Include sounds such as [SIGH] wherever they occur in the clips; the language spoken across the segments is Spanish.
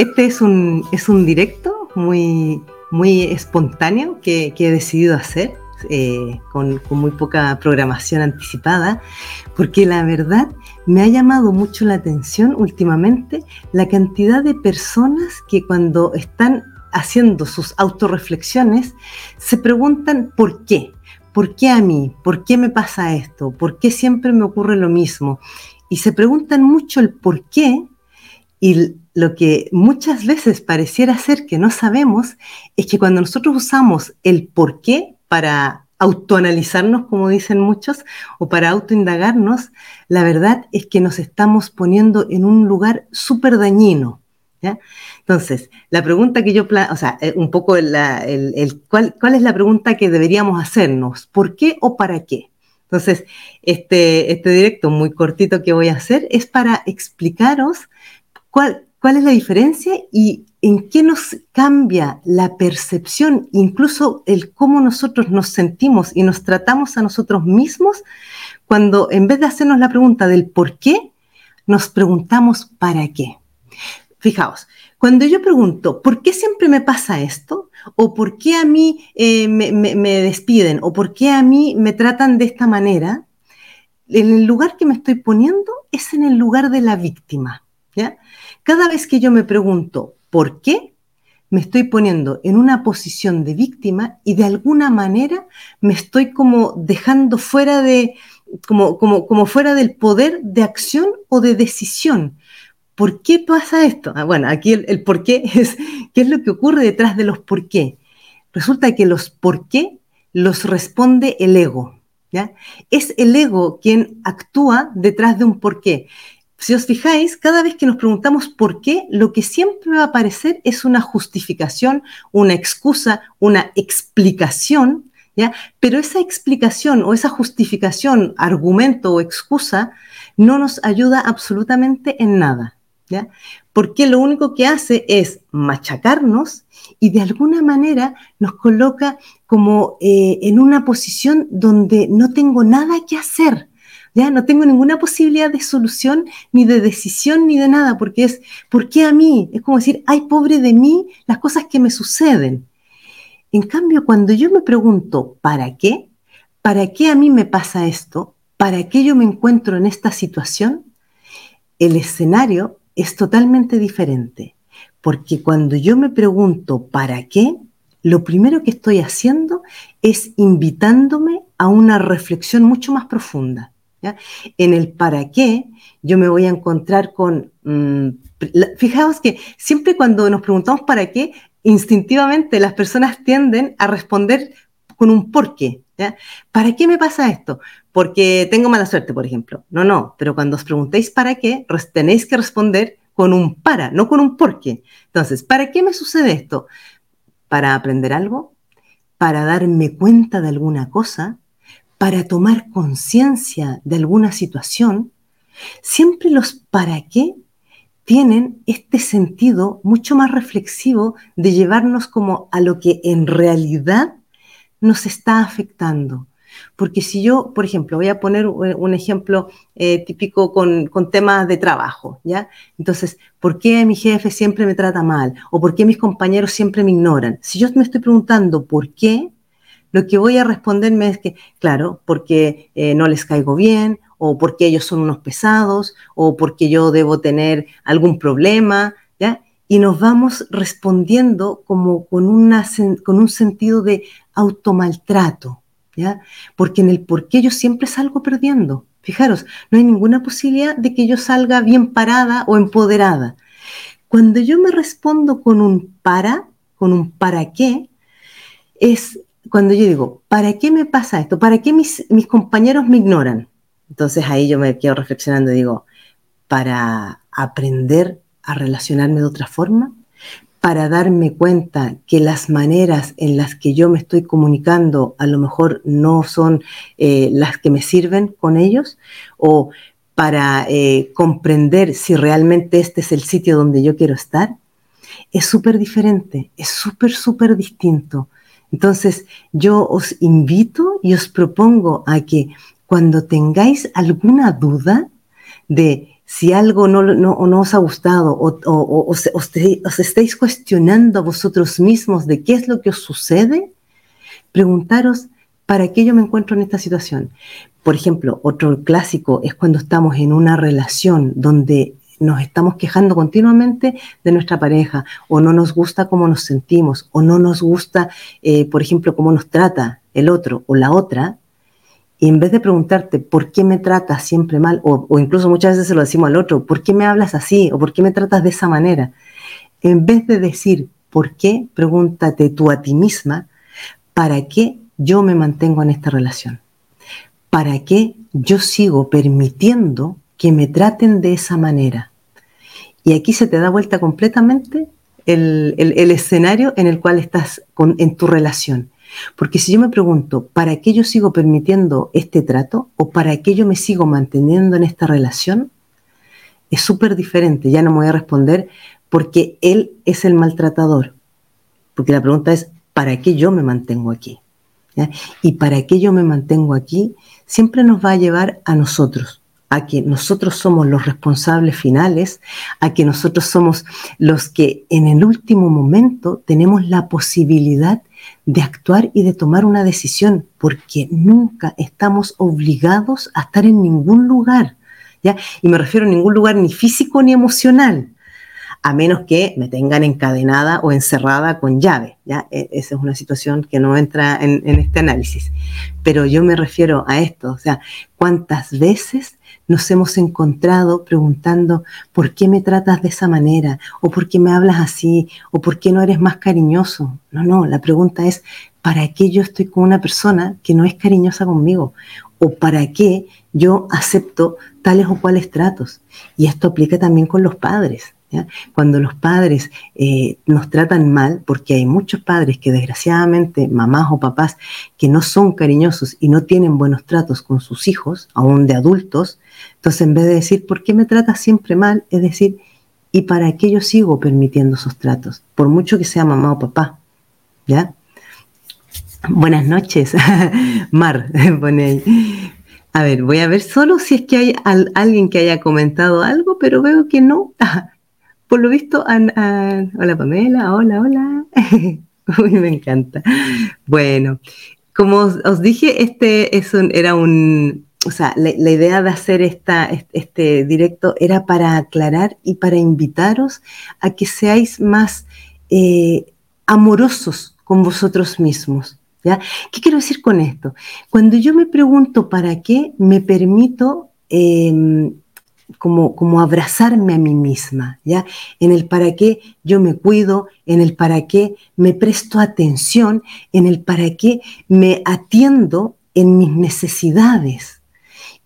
Este es un, es un directo muy, muy espontáneo que, he decidido hacer. Eh, con, con, muy poca programación anticipada, porque la verdad me ha llamado mucho la atención últimamente la cantidad de personas que cuando están haciendo sus autorreflexiones se preguntan por qué, por qué a mí, por qué me pasa esto, por qué siempre me ocurre lo mismo. Y se preguntan mucho el por qué y lo que muchas veces pareciera ser que no sabemos es que cuando nosotros usamos el por qué para autoanalizarnos, como dicen muchos, o para autoindagarnos, la verdad es que nos estamos poniendo en un lugar súper dañino. Entonces, la pregunta que yo, o sea, eh, un poco el, ¿cuál, ¿cuál es la pregunta que deberíamos hacernos? ¿Por qué o para qué? Entonces, este, este directo muy cortito que voy a hacer es para explicaros ¿Cuál, ¿Cuál es la diferencia y en qué nos cambia la percepción, incluso el cómo nosotros nos sentimos y nos tratamos a nosotros mismos cuando en vez de hacernos la pregunta del por qué, nos preguntamos para qué? Fijaos, cuando yo pregunto, ¿por qué siempre me pasa esto? ¿O por qué a mí eh, me, me despiden? ¿O por qué a mí me tratan de esta manera? En el lugar que me estoy poniendo es en el lugar de la víctima. Cada vez que yo me pregunto por qué, me estoy poniendo en una posición de víctima y de alguna manera me estoy como dejando fuera de, como, como, como fuera del poder de acción o de decisión. ¿Por qué pasa esto? Ah, bueno, aquí el, por qué es, ¿qué es lo que ocurre detrás de los por qué? Resulta que los por qué los responde el ego. ¿ya? Es el ego quien actúa detrás de un por qué. Si os fijáis, cada vez que nos preguntamos por qué, lo que siempre va a aparecer es una justificación, una excusa, una explicación, ¿ya? Pero esa explicación o esa justificación, argumento o excusa no nos ayuda absolutamente en nada, ¿ya? Porque lo único que hace es machacarnos y de alguna manera nos coloca como eh, en una posición donde no tengo nada que hacer, ya no tengo ninguna posibilidad de solución, ni de decisión, ni de nada, porque es, ¿por qué a mí? Es como decir, ay, pobre de mí, las cosas que me suceden. En cambio, cuando yo me pregunto, ¿para qué? ¿Para qué a mí me pasa esto? ¿Para qué yo me encuentro en esta situación? El escenario es totalmente diferente, porque cuando yo me pregunto, ¿para qué? Lo primero que estoy haciendo es invitándome a una reflexión mucho más profunda. En el para qué, yo me voy a encontrar con... Mm, fijaos que siempre cuando nos preguntamos para qué, instintivamente las personas tienden a responder con un por qué. ¿Para qué me pasa esto? Porque tengo mala suerte, por ejemplo. No, no, pero cuando os preguntéis para qué, tenéis que responder con un para, no con un por qué. Entonces, ¿para qué me sucede esto? ¿Para aprender algo? ¿Para darme cuenta de alguna cosa? Para tomar conciencia de alguna situación, siempre los para qué tienen este sentido mucho más reflexivo de llevarnos como a lo que en realidad nos está afectando. Porque si yo, por ejemplo, voy a poner un ejemplo eh, típico con, con, temas de trabajo, ¿ya? Entonces, ¿por qué mi jefe siempre me trata mal? ¿O por qué mis compañeros siempre me ignoran? Si yo me estoy preguntando por qué, lo que voy a responderme es que, claro, porque eh, no les caigo bien, o porque ellos son unos pesados, o porque yo debo tener algún problema, ¿ya? Y nos vamos respondiendo como con, con un sentido de automaltrato, ¿ya? Porque en el por qué yo siempre salgo perdiendo. Fijaros, no hay ninguna posibilidad de que yo salga bien parada o empoderada. Cuando yo me respondo con un para, con un para qué, es cuando yo digo, ¿para qué me pasa esto? ¿Para qué mis, compañeros me ignoran? Entonces ahí yo me quedo reflexionando y digo, para aprender a relacionarme de otra forma, para darme cuenta que las maneras en las que yo me estoy comunicando a lo mejor no son eh, las que me sirven con ellos, o para eh, comprender si realmente este es el sitio donde yo quiero estar, es súper diferente, es súper, súper distinto. Entonces, yo os invito y os propongo a que cuando tengáis alguna duda de si algo no, no, os ha gustado o, os, estáis cuestionando a vosotros mismos de qué es lo que os sucede, preguntaros, ¿para qué yo me encuentro en esta situación? Por ejemplo, otro clásico es cuando estamos en una relación donde nos estamos quejando continuamente de nuestra pareja o no nos gusta cómo nos sentimos o no nos gusta, eh, por ejemplo, cómo nos trata el otro o la otra, y en vez de preguntarte por qué me tratas siempre mal, o, incluso muchas veces se lo decimos al otro, ¿por qué me hablas así? ¿O por qué me tratas de esa manera? En vez de decir por qué, pregúntate tú a ti misma, ¿para qué yo me mantengo en esta relación? ¿Para qué yo sigo permitiendo que me traten de esa manera? Y aquí se te da vuelta completamente el, escenario en el cual estás en tu relación. Porque si yo me pregunto, ¿para qué yo sigo permitiendo este trato o para qué yo me sigo manteniendo en esta relación? Es súper diferente, ya no me voy a responder porque él es el maltratador. Porque la pregunta es, ¿para qué yo me mantengo aquí? Y para qué yo me mantengo aquí siempre nos va a llevar a nosotros, a que nosotros somos los responsables finales, a que nosotros somos los que en el último momento tenemos la posibilidad de actuar y de tomar una decisión, porque nunca estamos obligados a estar en ningún lugar, ¿ya? Y me refiero a ningún lugar ni físico ni emocional, a menos que me tengan encadenada o encerrada con llave, ¿ya? E, esa es una situación que no entra en, en este análisis. Pero yo me refiero a esto, o sea, ¿cuántas veces nos hemos encontrado preguntando, ¿por qué me tratas de esa manera? ¿O por qué me hablas así? ¿O por qué no eres más cariñoso? No, no, la pregunta es, ¿para qué yo estoy con una persona que no es cariñosa conmigo? ¿O para qué yo acepto tales o cuales tratos? Y esto aplica también con los padres. Cuando los padres eh, nos tratan mal, porque hay muchos padres que desgraciadamente, mamás o papás, que no son cariñosos y no tienen buenos tratos con sus hijos, aún de adultos, entonces en vez de decir, ¿por qué me tratas siempre mal? Es decir, ¿y para qué yo sigo permitiendo esos tratos? Por mucho que sea mamá o papá. ¿Ya? Buenas noches, [LAUGHS] Mar, [LAUGHS] pone ahí. A ver, voy a ver solo si es que hay alguien que haya comentado algo, pero veo que no. [LAUGHS] Por lo visto, hola Pamela, hola, hola. [LAUGHS] Uy, me encanta. Bueno, como os, dije, este es era un, o sea, la, idea de hacer este directo era para aclarar y para invitaros a que seáis más eh, amorosos con vosotros mismos. ¿Qué quiero decir con esto? Cuando yo me pregunto para qué, me permito em, como, como abrazarme a mí misma, ¿ya? En el para qué yo me cuido, en el para qué me presto atención, en el para qué me atiendo en mis necesidades.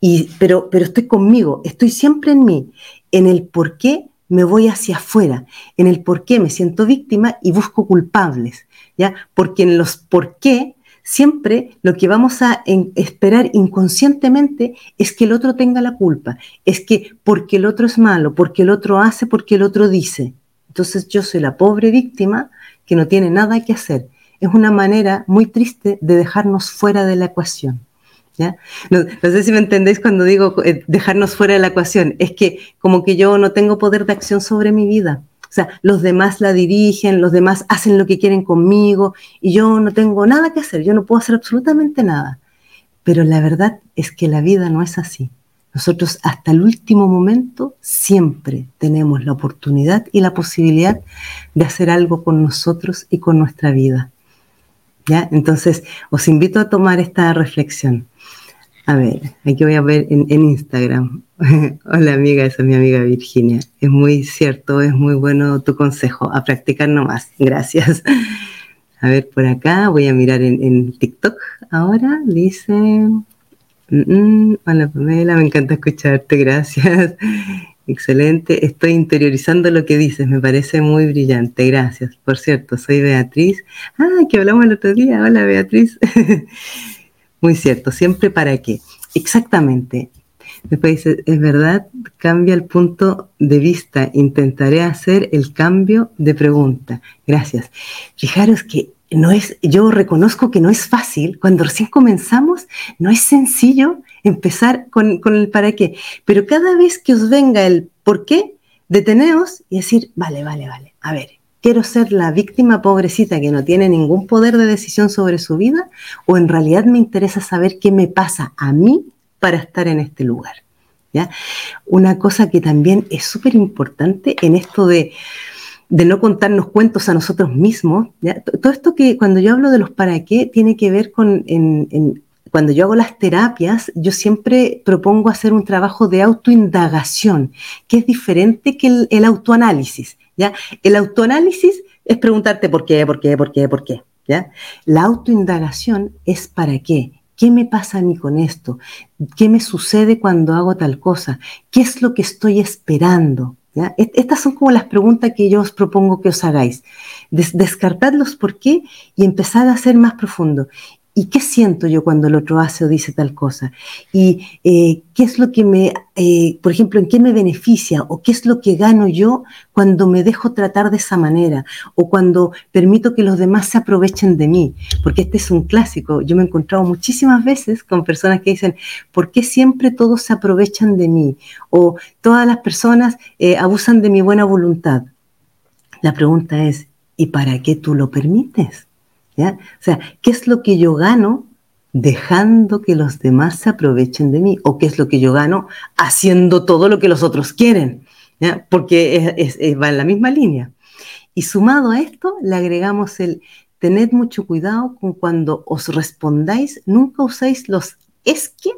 Y, pero, pero estoy conmigo, estoy siempre en mí, en el por qué me voy hacia afuera, en el por qué me siento víctima y busco culpables, ¿ya? Porque en los por qué siempre lo que vamos a esperar inconscientemente es que el otro tenga la culpa, es que porque el otro es malo, porque el otro hace, porque el otro dice. Entonces yo soy la pobre víctima que no tiene nada que hacer. Es una manera muy triste de dejarnos fuera de la ecuación. ¿Ya? No, sé si me entendéis cuando digo eh, dejarnos fuera de la ecuación. Es que como que yo no tengo poder de acción sobre mi vida. Sea, los demás la dirigen, los demás hacen lo que quieren conmigo y yo no tengo nada que hacer, yo no puedo hacer absolutamente nada. Pero la verdad es que la vida no es así. Nosotros hasta el último momento siempre tenemos la oportunidad y la posibilidad de hacer algo con nosotros y con nuestra vida. ¿Ya? Entonces, os invito a tomar esta reflexión. A ver, aquí voy a ver en, Instagram. [LAUGHS] Hola amiga, esa es mi amiga Virginia. Es muy cierto, es muy bueno tu consejo. A practicar nomás. Gracias. [LAUGHS] A ver, por acá voy a mirar en, TikTok ahora. Dice, mm, mm, hola Pamela, me encanta escucharte, gracias. [LAUGHS] Excelente, estoy interiorizando lo que dices, me parece muy brillante, gracias. Por cierto, soy Beatriz. Ah, que hablamos el otro día, hola Beatriz. Muy cierto, siempre para qué. Exactamente. Después dice, es verdad, cambia el punto de vista, intentaré hacer el cambio de pregunta. Gracias. Fijaros que no es, yo reconozco que no es fácil, cuando recién comenzamos, no es sencillo empezar con, con el para qué. Pero cada vez que os venga el por qué, deteneos y decir, vale, vale, vale, a ver, quiero ser la víctima pobrecita que no tiene ningún poder de decisión sobre su vida o en realidad me interesa saber qué me pasa a mí para estar en este lugar. ¿ya? Una cosa que también es súper importante en esto de, no contarnos cuentos a nosotros mismos. Todo esto que cuando yo hablo de los para qué tiene que ver con cuando yo hago las terapias, yo siempre propongo hacer un trabajo de autoindagación, que es diferente que el, autoanálisis. ¿Ya? El autoanálisis es preguntarte por qué, por qué, por qué, por qué. ¿ya? La autoindagación es para qué. ¿Qué me pasa a mí con esto? ¿Qué me sucede cuando hago tal cosa? ¿Qué es lo que estoy esperando? Estas son como las preguntas que yo os propongo que os hagáis. descartadlos por qué y empezar a ser más profundo. ¿Y qué siento yo cuando el otro hace o dice tal cosa? ¿Y eh, qué es lo que me, eh, por ejemplo, en qué me beneficia o qué es lo que gano yo cuando me dejo tratar de esa manera o cuando permito que los demás se aprovechen de mí? Porque este es un clásico. Yo me he encontrado muchísimas veces con personas que dicen, ¿por qué siempre todos se aprovechan de mí? O todas las personas eh, abusan de mi buena voluntad. La pregunta es, ¿y para qué tú lo permites? O sea, ¿qué es lo que yo gano dejando que los demás se aprovechen de mí? ¿O qué es lo que yo gano haciendo todo lo que los otros quieren? Porque va en la misma línea. Y sumado a esto, le agregamos el tened mucho cuidado con cuando os respondáis, nunca uséis los es que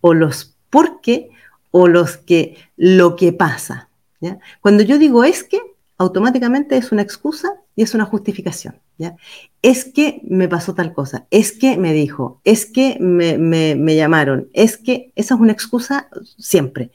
o los por qué o los que lo que pasa. Cuando yo digo es que, automáticamente es una excusa y es una justificación. ¿ya? Es que me pasó tal cosa, es que me dijo, es que me, llamaron, es que esa es una excusa siempre.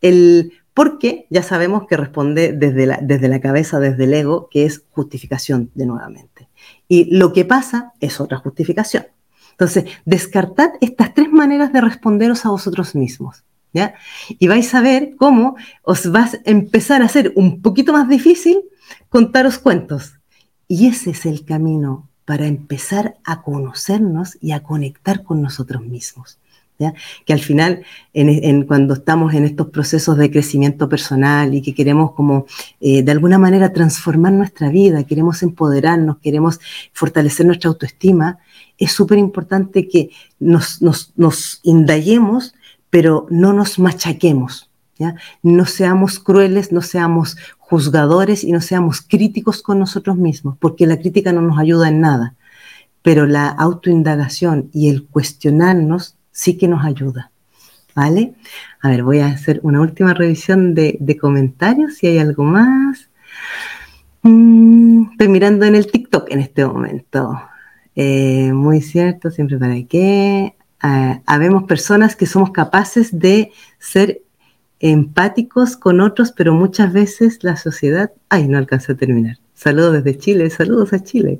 El por qué ya sabemos que responde desde la, desde la cabeza, desde el ego, que es justificación de nuevamente. Y lo que pasa es otra justificación. Entonces, descartad estas tres maneras de responderos a vosotros mismos. ¿Ya? Y vais a ver cómo os vas a empezar a hacer un poquito más difícil contaros cuentos. Y ese es el camino para empezar a conocernos y a conectar con nosotros mismos. Que al final, cuando estamos en estos procesos de crecimiento personal y que queremos como eh, de alguna manera transformar nuestra vida, queremos empoderarnos, queremos fortalecer nuestra autoestima, es súper importante que nos, nos, nos indaguemos, pero no nos machaquemos. ¿ya? No seamos crueles, no seamos juzgadores y no seamos críticos con nosotros mismos, porque la crítica no nos ayuda en nada, pero la autoindagación y el cuestionarnos sí que nos ayuda. ¿Vale? A ver, voy a hacer una última revisión de, comentarios, si hay algo más. Mm, estoy mirando en el TikTok en este momento. Eh, muy cierto, siempre para qué. Ah, habemos personas que somos capaces de ser empáticos con otros, pero muchas veces la sociedad, ay, no alcanza a terminar. Saludos desde Chile, saludos a Chile.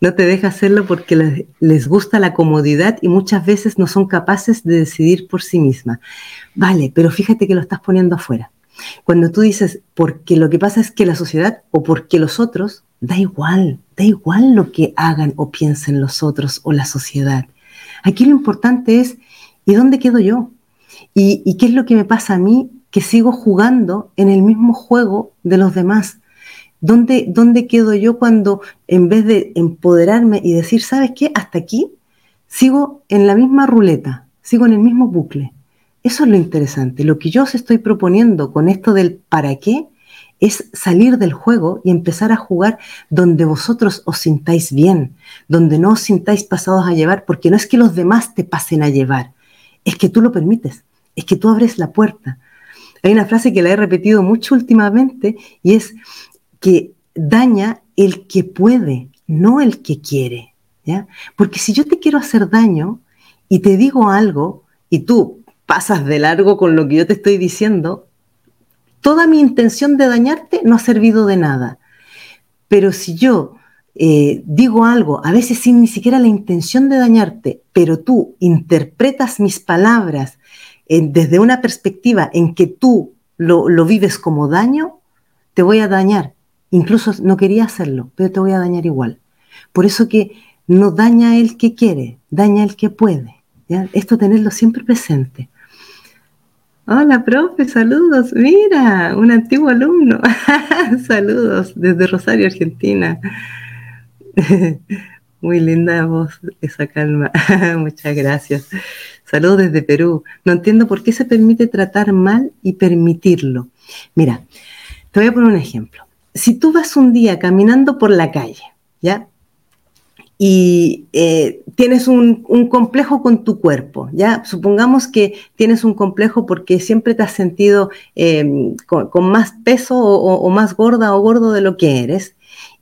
No te deja hacerlo porque les, gusta la comodidad y muchas veces no son capaces de decidir por sí misma. Vale, pero fíjate que lo estás poniendo afuera. Cuando tú dices, porque lo que pasa es que la sociedad o porque los otros, da igual, da igual lo que hagan o piensen los otros o la sociedad. Aquí lo importante es, ¿y dónde quedo yo? ¿Y, qué es lo que me pasa a mí que sigo jugando en el mismo juego de los demás? ¿Dónde, ¿Dónde quedo yo cuando en vez de empoderarme y decir, ¿sabes qué? Hasta aquí sigo en la misma ruleta, sigo en el mismo bucle. Eso es lo interesante. Lo que yo os estoy proponiendo con esto del para qué es salir del juego y empezar a jugar donde vosotros os sintáis bien, donde no os sintáis pasados a llevar, porque no es que los demás te pasen a llevar, es que tú lo permites es que tú abres la puerta. Hay una frase que la he repetido mucho últimamente y es que daña el que puede, no el que quiere. ¿ya? Porque si yo te quiero hacer daño y te digo algo y tú pasas de largo con lo que yo te estoy diciendo, toda mi intención de dañarte no ha servido de nada. Pero si yo eh, digo algo, a veces sin ni siquiera la intención de dañarte, pero tú interpretas mis palabras desde una perspectiva en que tú lo, vives como daño, te voy a dañar. Incluso no quería hacerlo, pero te voy a dañar igual. Por eso que no daña el que quiere, daña el que puede. Esto tenerlo siempre presente. Hola, profe, saludos. Mira, un antiguo alumno. [LAUGHS] saludos desde Rosario, Argentina. [LAUGHS] Muy linda voz, esa calma. [LAUGHS] Muchas gracias. Saludos desde Perú. No entiendo por qué se permite tratar mal y permitirlo. Mira, te voy a poner un ejemplo. Si tú vas un día caminando por la calle, ¿ya? y eh, tienes un, complejo con tu cuerpo, ¿ya? Supongamos que tienes un complejo porque siempre te has sentido em, con, más peso o, más gorda o gordo de lo que eres,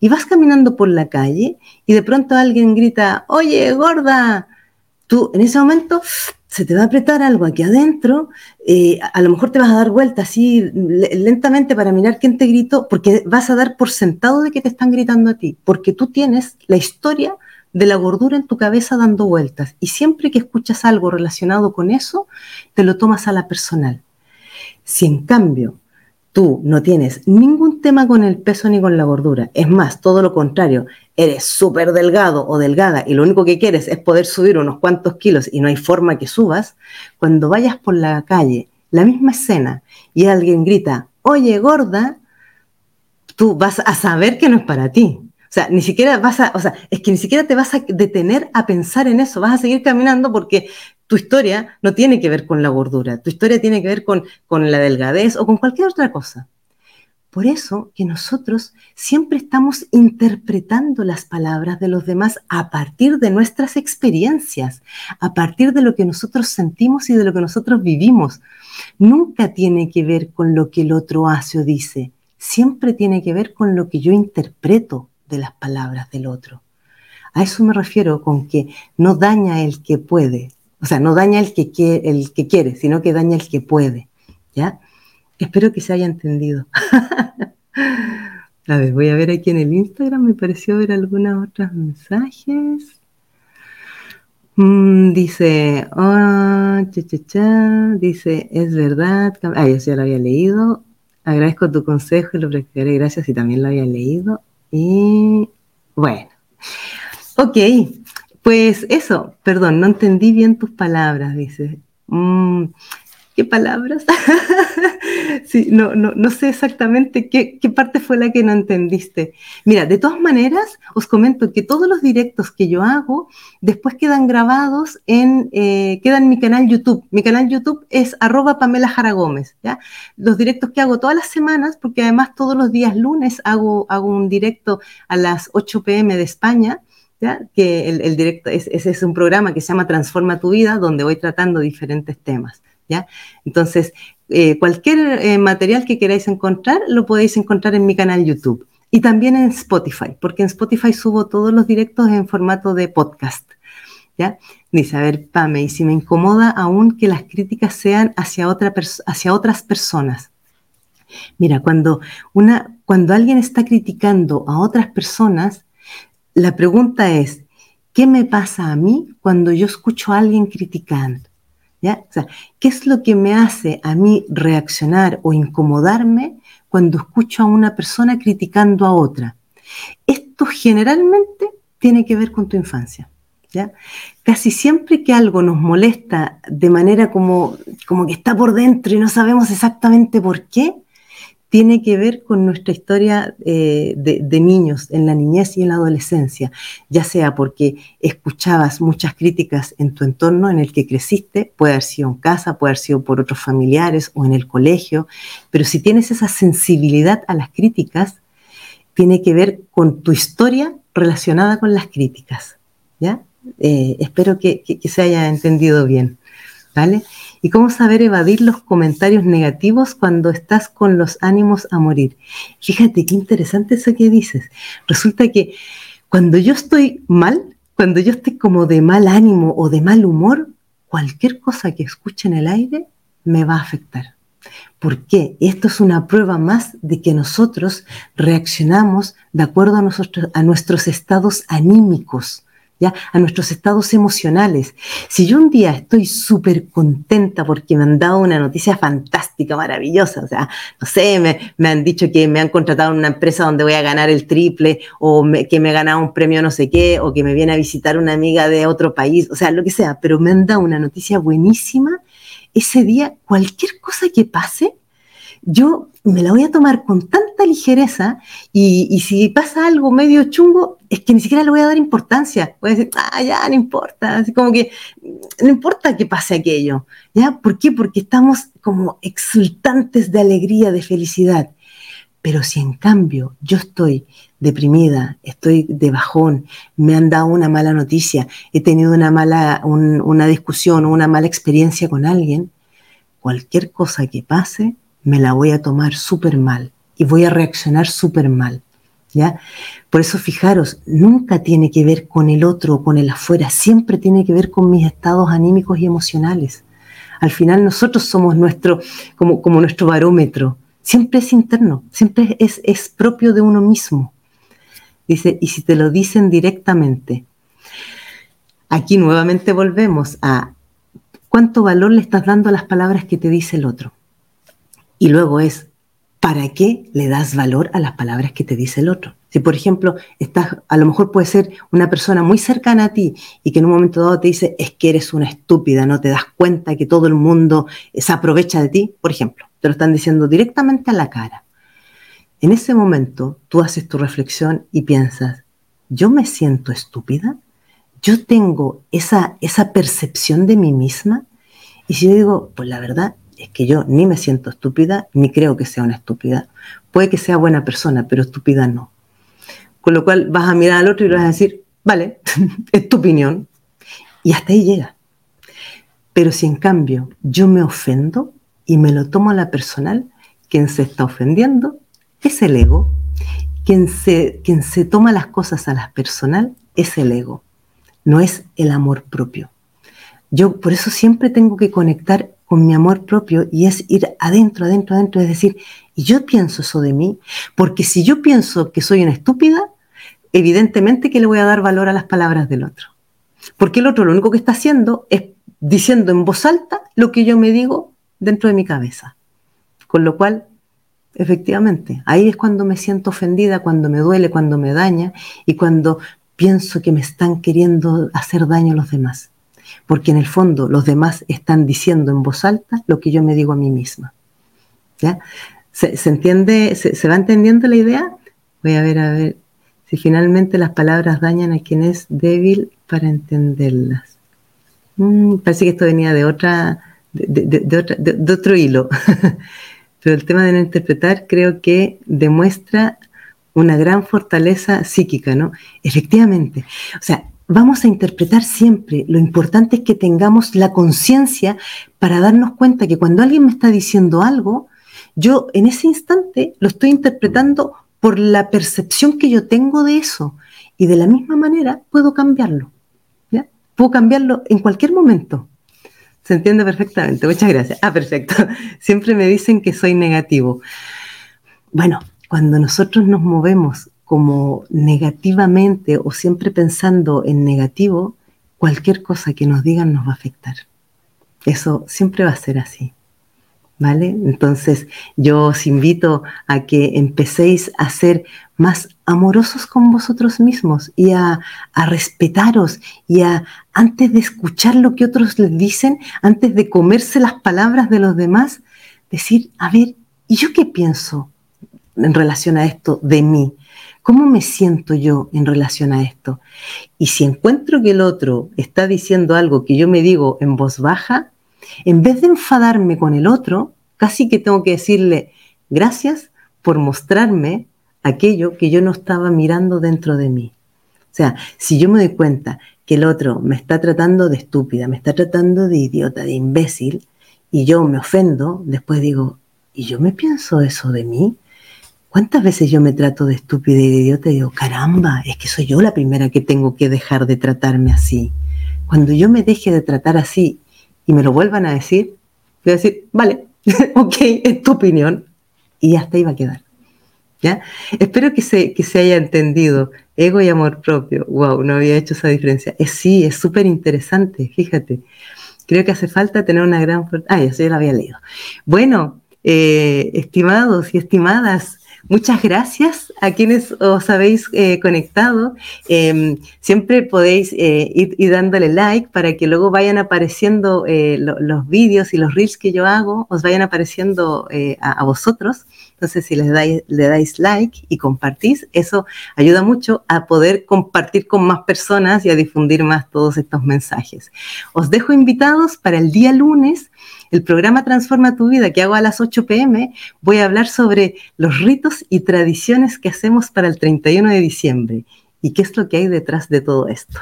y vas caminando por la calle y de pronto alguien grita, oye, gorda, tú en ese momento se te va a apretar algo aquí adentro, eh, a lo mejor te vas a dar vuelta así lentamente para mirar quién te gritó, porque vas a dar por sentado de que te están gritando a ti, porque tú tienes la historia de la gordura en tu cabeza dando vueltas y siempre que escuchas algo relacionado con eso, te lo tomas a la personal. Si en cambio tú no tienes ningún tema con el peso ni con la gordura, es más, todo lo contrario, eres súper delgado o delgada y lo único que quieres es poder subir unos cuantos kilos y no hay forma que subas, cuando vayas por la calle, la misma escena, y alguien grita, oye gorda, tú vas a saber que no es para ti. O sea, ni siquiera vas a, o sea, es que ni siquiera te vas a detener a pensar en eso, vas a seguir caminando porque tu historia no tiene que ver con la gordura, tu historia tiene que ver con, con la delgadez o con cualquier otra cosa. Por eso que nosotros siempre estamos interpretando las palabras de los demás a partir de nuestras experiencias, a partir de lo que nosotros sentimos y de lo que nosotros vivimos. Nunca tiene que ver con lo que el otro hace o dice, siempre tiene que ver con lo que yo interpreto de las palabras del otro. A eso me refiero con que no daña el que puede, o sea, no daña el que, quiere, el que quiere, sino que daña el que puede, ¿ya? Espero que se haya entendido. [LAUGHS] a ver, voy a ver aquí en el Instagram, me pareció ver algunos otros mensajes. Mm, dice, oh, cha, cha, cha, dice, es verdad, ah, yo ya lo había leído, agradezco tu consejo y lo practicaré, gracias y también lo había leído. Y bueno, ok, pues eso, perdón, no entendí bien tus palabras, dice. Mm, ¿Qué palabras? [LAUGHS] sí, no, no, no, sé exactamente qué, parte fue la que no entendiste. Mira, de todas maneras, os comento que todos los directos que yo hago después quedan grabados en, eh, quedan en mi canal YouTube. Mi canal YouTube es arroba Pamela Jara Gómez, ¿ya? Los directos que hago todas las semanas, porque además todos los días lunes hago, hago un directo a las 8 pm de España, ¿Ya? que el, directo es, ese es un programa que se llama Transforma tu vida, donde voy tratando diferentes temas. Entonces, eh, cualquier eh, material que queráis encontrar, lo podéis encontrar en mi canal YouTube. Y también en Spotify, porque en Spotify subo todos los directos en formato de podcast. ¿Ya? Dice, a ver, Pame, y si me incomoda aún que las críticas sean hacia, otra hacia otras personas. Mira, cuando, una, cuando alguien está criticando a otras personas, la pregunta es, ¿qué me pasa a mí cuando yo escucho a alguien criticando? ¿qué es lo que me hace a mí reaccionar o incomodarme cuando escucho a una persona criticando a otra? Esto generalmente tiene que ver con tu infancia. ¿ya? Casi siempre que algo nos molesta de manera como, como que está por dentro y no sabemos exactamente por qué, tiene que ver con nuestra historia eh, de, niños en la niñez y en la adolescencia, ya sea porque escuchabas muchas críticas en tu entorno en el que creciste, puede haber sido en casa, puede haber sido por otros familiares o en el colegio, pero si tienes esa sensibilidad a las críticas, tiene que ver con tu historia relacionada con las críticas. ¿ya? Eh, espero que, que se haya entendido bien. ¿vale? ¿Y cómo saber evadir los comentarios negativos cuando estás con los ánimos a morir? Fíjate qué interesante eso que dices. Resulta que cuando yo estoy mal, cuando yo estoy como de mal ánimo o de mal humor, cualquier cosa que escuche en el aire me va a afectar. ¿Por qué? Esto es una prueba más de que nosotros reaccionamos de acuerdo a, nuestros estados anímicos. ¿Ya? a nuestros estados emocionales. Si yo un día estoy súper contenta porque me han dado una noticia fantástica, maravillosa, o sea, no sé, me, me, han dicho que me han contratado en una empresa donde voy a ganar el triple, o que me he ganado un premio no sé qué, o que me viene a visitar una amiga de otro país, o sea, lo que sea, pero me han dado una noticia buenísima, ese día, cualquier cosa que pase, yo me la voy a tomar con tanta ligereza y, si pasa algo medio chungo, es que ni siquiera le voy a dar importancia. Voy a decir, ah, ya, no importa. Como que no importa que pase aquello. ¿Ya? ¿Por qué? Porque estamos como exultantes de alegría, de felicidad. Pero si en cambio yo estoy deprimida, estoy de bajón, me han dado una mala noticia, he tenido una mala, una discusión o una mala experiencia con alguien, cualquier cosa que pase, me la voy a tomar súper mal y voy a reaccionar súper mal. ¿Ya? Por eso fijaros, nunca tiene que ver con el otro o con el afuera, siempre tiene que ver con mis estados anímicos y emocionales. Al final nosotros somos nuestro, como, como nuestro barómetro, siempre es interno, siempre es, es propio de uno mismo. Dice, y si te lo dicen directamente, aquí nuevamente volvemos a cuánto valor le estás dando a las palabras que te dice el otro. Y luego es, ¿para qué le das valor a las palabras que te dice el otro? Si, por ejemplo, estás, a lo mejor puede ser una persona muy cercana a ti y que en un momento dado te dice, es que eres una estúpida, no te das cuenta que todo el mundo se aprovecha de ti, por ejemplo, te lo están diciendo directamente a la cara. En ese momento tú haces tu reflexión y piensas, ¿yo me siento estúpida? ¿Yo tengo esa, esa percepción de mí misma? Y si yo digo, pues la verdad, es que yo ni me siento estúpida, ni creo que sea una estúpida. Puede que sea buena persona, pero estúpida no. Con lo cual vas a mirar al otro y le vas a decir, vale, [LAUGHS] es tu opinión. Y hasta ahí llega. Pero si en cambio yo me ofendo y me lo tomo a la personal, quien se está ofendiendo es el ego. Quien se, quien se toma las cosas a la personal es el ego, no es el amor propio. Yo por eso siempre tengo que conectar con mi amor propio y es ir adentro, adentro, adentro, es decir, y yo pienso eso de mí, porque si yo pienso que soy una estúpida, evidentemente que le voy a dar valor a las palabras del otro. Porque el otro lo único que está haciendo es diciendo en voz alta lo que yo me digo dentro de mi cabeza. Con lo cual, efectivamente, ahí es cuando me siento ofendida, cuando me duele, cuando me daña y cuando pienso que me están queriendo hacer daño a los demás porque en el fondo los demás están diciendo en voz alta lo que yo me digo a mí misma. ¿Ya? ¿Se, entiende, se, va entendiendo la idea? Voy a ver, a ver, si finalmente las palabras dañan a quien es débil para entenderlas. Mm, parece que esto venía de otra, de otro hilo. [LAUGHS] Pero el tema de no interpretar creo que demuestra una gran fortaleza psíquica, ¿no? Efectivamente. O sea, vamos a interpretar siempre. Lo importante es que tengamos la conciencia para darnos cuenta que cuando alguien me está diciendo algo, yo en ese instante lo estoy interpretando por la percepción que yo tengo de eso. Y de la misma manera puedo cambiarlo. ¿ya? Puedo cambiarlo en cualquier momento. Se entiende perfectamente. Muchas gracias. Ah, perfecto. [LAUGHS] Siempre me dicen que soy negativo. Bueno, cuando nosotros nos movemos como negativamente o siempre pensando en negativo, cualquier cosa que nos digan nos va a afectar. Eso siempre va a ser así. ¿Vale? Entonces yo os invito a que empecéis a ser más amorosos con vosotros mismos y a, a, respetaros y a, antes de escuchar lo que otros les dicen, antes de comerse las palabras de los demás, decir, a ver, ¿y yo qué pienso en relación a esto de mí? ¿Cómo me siento yo en relación a esto? Y si encuentro que el otro está diciendo algo que yo me digo en voz baja, en vez de enfadarme con el otro, casi que tengo que decirle gracias por mostrarme aquello que yo no estaba mirando dentro de mí. O sea, si yo me doy cuenta que el otro me está tratando de estúpida, me está tratando de idiota, de imbécil, y yo me ofendo, después digo, ¿y yo me pienso eso de mí? ¿Cuántas veces yo me trato de estúpida y de idiota y digo, caramba, es que soy yo la primera que tengo que dejar de tratarme así? Cuando yo me deje de tratar así y me lo vuelvan a decir, voy a decir, vale, [LAUGHS] ok, es tu opinión. Y hasta ahí va a quedar. ¿Ya? Espero que se, que se haya entendido. Ego y amor propio. Wow, no había hecho esa diferencia. Es, sí, es súper interesante, fíjate. Creo que hace falta tener una gran... Ah, eso ya lo había leído. Bueno, eh, estimados y estimadas, Muchas gracias a quienes os habéis eh, conectado. Em, siempre podéis eh, ir, dándole like para que luego vayan apareciendo eh, los vídeos y los reels que yo hago, os vayan apareciendo a, vosotros. Entonces, si les le dais like y compartís, eso ayuda mucho a poder compartir con más personas y a difundir más todos estos mensajes. Os dejo invitados para el día lunes el programa Transforma tu vida que hago a las 8 pm, voy a hablar sobre los ritos y tradiciones que hacemos para el 31 de diciembre y qué es lo que hay detrás de todo esto.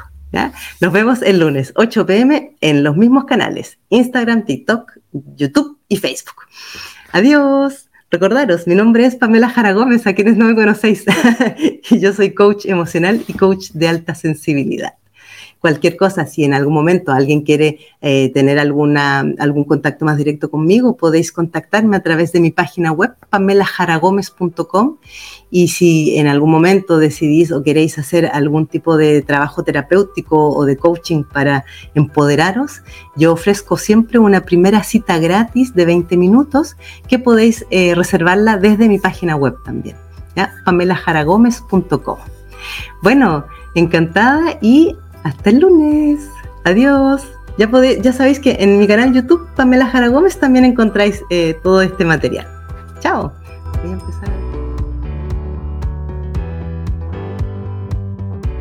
Nos vemos el lunes 8 pm en los mismos canales, Instagram, TikTok, YouTube y Facebook. Adiós. Recordaros, mi nombre es Pamela Jara Gómez, a quienes no me conocéis, [LAUGHS] y yo soy coach emocional y coach de alta sensibilidad cualquier cosa, si en algún momento alguien quiere eh, tener alguna, algún contacto más directo conmigo, podéis contactarme a través de mi página web, pamelajaragomez.com. Y si en algún momento decidís o queréis hacer algún tipo de trabajo terapéutico o de coaching para empoderaros, yo ofrezco siempre una primera cita gratis de 20 minutos que podéis eh, reservarla desde mi página web también, ¿ya? pamelajaragomez.com. Bueno, encantada y hasta el lunes. Adiós. Ya, ya sabéis que en mi canal YouTube, Pamela Jara Gómez, también encontráis eh, todo este material. Chao. Voy a empezar.